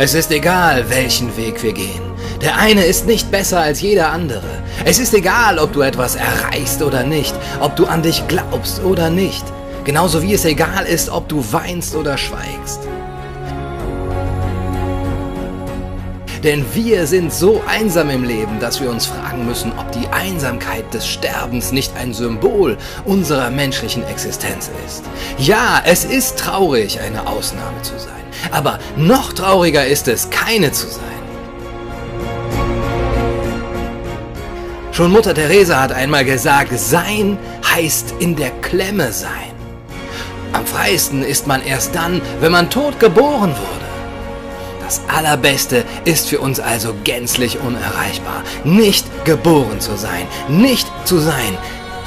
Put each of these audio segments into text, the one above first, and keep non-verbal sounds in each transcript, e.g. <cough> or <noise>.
Es ist egal, welchen Weg wir gehen. Der eine ist nicht besser als jeder andere. Es ist egal, ob du etwas erreichst oder nicht, ob du an dich glaubst oder nicht. Genauso wie es egal ist, ob du weinst oder schweigst. Denn wir sind so einsam im Leben, dass wir uns fragen müssen, ob die Einsamkeit des Sterbens nicht ein Symbol unserer menschlichen Existenz ist. Ja, es ist traurig, eine Ausnahme zu sein. Aber noch trauriger ist es, keine zu sein. Schon Mutter Teresa hat einmal gesagt, sein heißt in der Klemme sein. Am freiesten ist man erst dann, wenn man tot geboren wurde. Das Allerbeste ist für uns also gänzlich unerreichbar. Nicht geboren zu sein, nicht zu sein,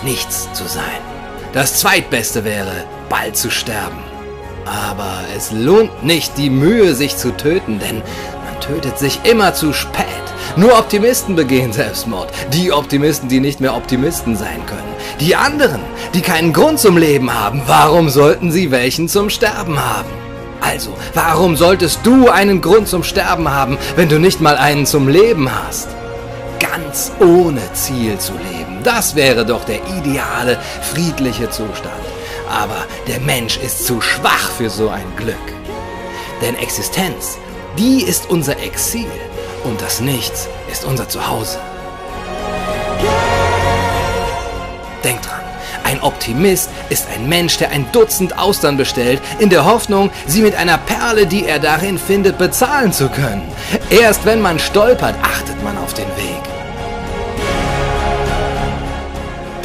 nichts zu sein. Das Zweitbeste wäre, bald zu sterben. Aber es lohnt nicht die Mühe, sich zu töten, denn man tötet sich immer zu spät. Nur Optimisten begehen Selbstmord. Die Optimisten, die nicht mehr Optimisten sein können. Die anderen, die keinen Grund zum Leben haben, warum sollten sie welchen zum Sterben haben? Also, warum solltest du einen Grund zum Sterben haben, wenn du nicht mal einen zum Leben hast? Ganz ohne Ziel zu leben, das wäre doch der ideale, friedliche Zustand. Aber der Mensch ist zu schwach für so ein Glück. Denn Existenz, die ist unser Exil und das Nichts ist unser Zuhause. Denk dran. Ein Optimist ist ein Mensch, der ein Dutzend Austern bestellt, in der Hoffnung, sie mit einer Perle, die er darin findet, bezahlen zu können. Erst wenn man stolpert, achtet man auf den Weg.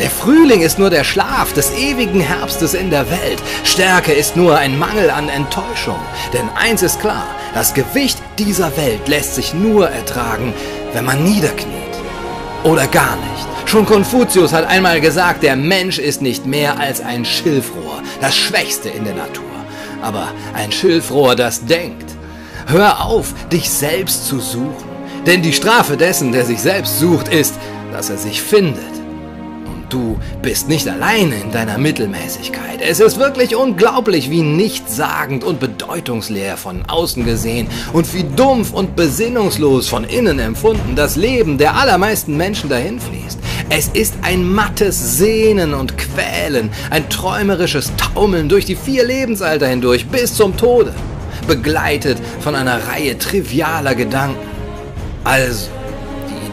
Der Frühling ist nur der Schlaf des ewigen Herbstes in der Welt. Stärke ist nur ein Mangel an Enttäuschung. Denn eins ist klar, das Gewicht dieser Welt lässt sich nur ertragen, wenn man niederkniet. Oder gar nicht. Schon Konfuzius hat einmal gesagt, der Mensch ist nicht mehr als ein Schilfrohr, das Schwächste in der Natur. Aber ein Schilfrohr, das denkt. Hör auf, dich selbst zu suchen. Denn die Strafe dessen, der sich selbst sucht, ist, dass er sich findet. Du bist nicht alleine in deiner Mittelmäßigkeit. Es ist wirklich unglaublich, wie nichtssagend und bedeutungsleer von außen gesehen und wie dumpf und besinnungslos von innen empfunden das Leben der allermeisten Menschen dahinfließt. Es ist ein mattes Sehnen und Quälen, ein träumerisches Taumeln durch die vier Lebensalter hindurch bis zum Tode, begleitet von einer Reihe trivialer Gedanken. Also,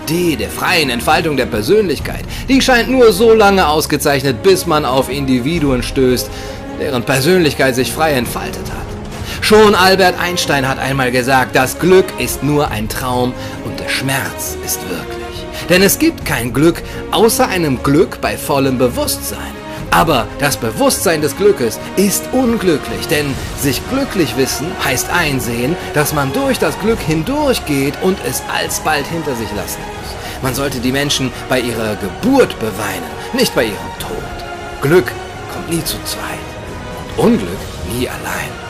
Idee der freien Entfaltung der Persönlichkeit, die scheint nur so lange ausgezeichnet, bis man auf Individuen stößt, deren Persönlichkeit sich frei entfaltet hat. Schon Albert Einstein hat einmal gesagt, das Glück ist nur ein Traum und der Schmerz ist wirklich. Denn es gibt kein Glück außer einem Glück bei vollem Bewusstsein. Aber das Bewusstsein des Glückes ist unglücklich, denn sich glücklich wissen heißt einsehen, dass man durch das Glück hindurchgeht und es alsbald hinter sich lassen muss. Man sollte die Menschen bei ihrer Geburt beweinen, nicht bei ihrem Tod. Glück kommt nie zu zweit und Unglück nie allein.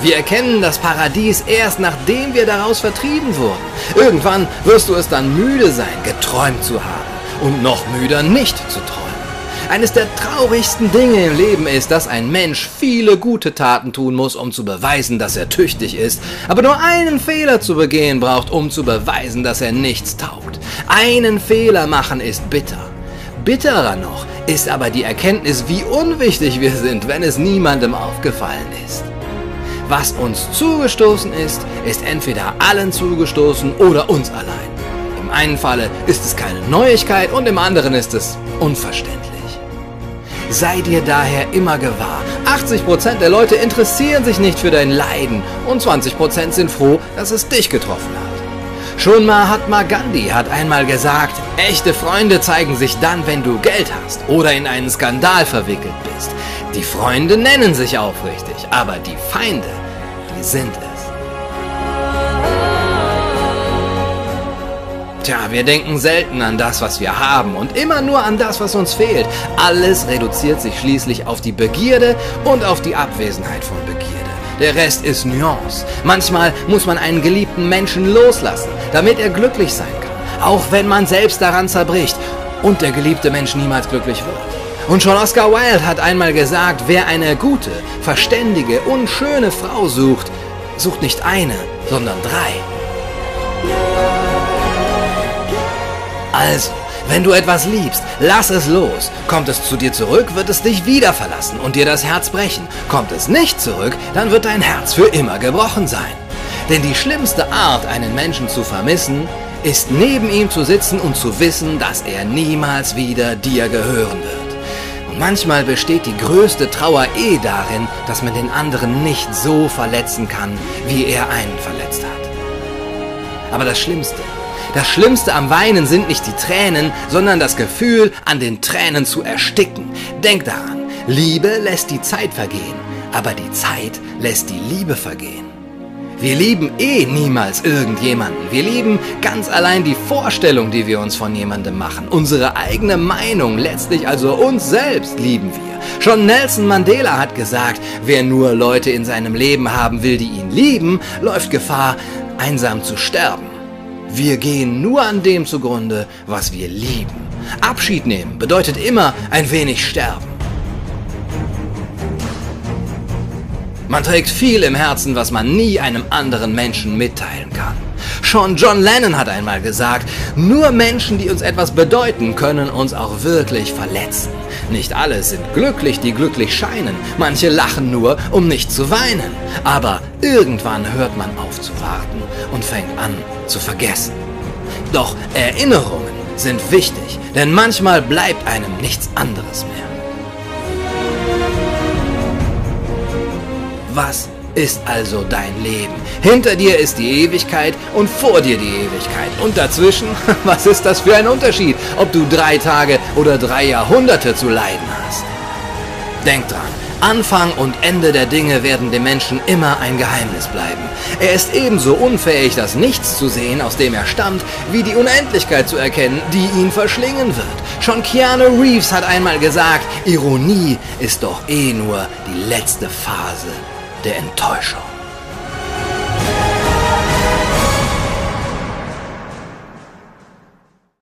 Wir erkennen das Paradies erst nachdem wir daraus vertrieben wurden. Irgendwann wirst du es dann müde sein, geträumt zu haben und noch müder nicht zu träumen. Eines der traurigsten Dinge im Leben ist, dass ein Mensch viele gute Taten tun muss, um zu beweisen, dass er tüchtig ist, aber nur einen Fehler zu begehen braucht, um zu beweisen, dass er nichts taugt. Einen Fehler machen ist bitter. Bitterer noch ist aber die Erkenntnis, wie unwichtig wir sind, wenn es niemandem aufgefallen ist. Was uns zugestoßen ist, ist entweder allen zugestoßen oder uns allein. Im einen Falle ist es keine Neuigkeit und im anderen ist es unverständlich. Sei dir daher immer gewahr. 80% der Leute interessieren sich nicht für dein Leiden und 20% sind froh, dass es dich getroffen hat. Schon Mahatma Gandhi hat einmal gesagt, echte Freunde zeigen sich dann, wenn du Geld hast oder in einen Skandal verwickelt bist. Die Freunde nennen sich aufrichtig, aber die Feinde, die sind es. Tja, wir denken selten an das, was wir haben und immer nur an das, was uns fehlt. Alles reduziert sich schließlich auf die Begierde und auf die Abwesenheit von Begierde. Der Rest ist Nuance. Manchmal muss man einen geliebten Menschen loslassen, damit er glücklich sein kann. Auch wenn man selbst daran zerbricht und der geliebte Mensch niemals glücklich wird. Und schon Oscar Wilde hat einmal gesagt, wer eine gute, verständige und schöne Frau sucht, sucht nicht eine, sondern drei. Also, wenn du etwas liebst, lass es los. Kommt es zu dir zurück, wird es dich wieder verlassen und dir das Herz brechen. Kommt es nicht zurück, dann wird dein Herz für immer gebrochen sein. Denn die schlimmste Art, einen Menschen zu vermissen, ist neben ihm zu sitzen und zu wissen, dass er niemals wieder dir gehören wird. Und manchmal besteht die größte Trauer eh darin, dass man den anderen nicht so verletzen kann, wie er einen verletzt hat. Aber das Schlimmste, das Schlimmste am Weinen sind nicht die Tränen, sondern das Gefühl, an den Tränen zu ersticken. Denk daran, Liebe lässt die Zeit vergehen, aber die Zeit lässt die Liebe vergehen. Wir lieben eh niemals irgendjemanden. Wir lieben ganz allein die Vorstellung, die wir uns von jemandem machen. Unsere eigene Meinung, letztlich also uns selbst lieben wir. Schon Nelson Mandela hat gesagt, wer nur Leute in seinem Leben haben will, die ihn lieben, läuft Gefahr, einsam zu sterben. Wir gehen nur an dem zugrunde, was wir lieben. Abschied nehmen bedeutet immer ein wenig sterben. Man trägt viel im Herzen, was man nie einem anderen Menschen mitteilen kann. Schon John Lennon hat einmal gesagt, nur Menschen, die uns etwas bedeuten, können uns auch wirklich verletzen. Nicht alle sind glücklich, die glücklich scheinen. Manche lachen nur, um nicht zu weinen. Aber irgendwann hört man auf zu warten und fängt an zu vergessen. Doch Erinnerungen sind wichtig, denn manchmal bleibt einem nichts anderes mehr. Was ist also dein Leben? Hinter dir ist die Ewigkeit und vor dir die Ewigkeit. Und dazwischen, <laughs> was ist das für ein Unterschied, ob du drei Tage oder drei Jahrhunderte zu leiden hast? Denk dran, Anfang und Ende der Dinge werden dem Menschen immer ein Geheimnis bleiben. Er ist ebenso unfähig, das Nichts zu sehen, aus dem er stammt, wie die Unendlichkeit zu erkennen, die ihn verschlingen wird. Schon Keanu Reeves hat einmal gesagt, Ironie ist doch eh nur die letzte Phase der Enttäuschung.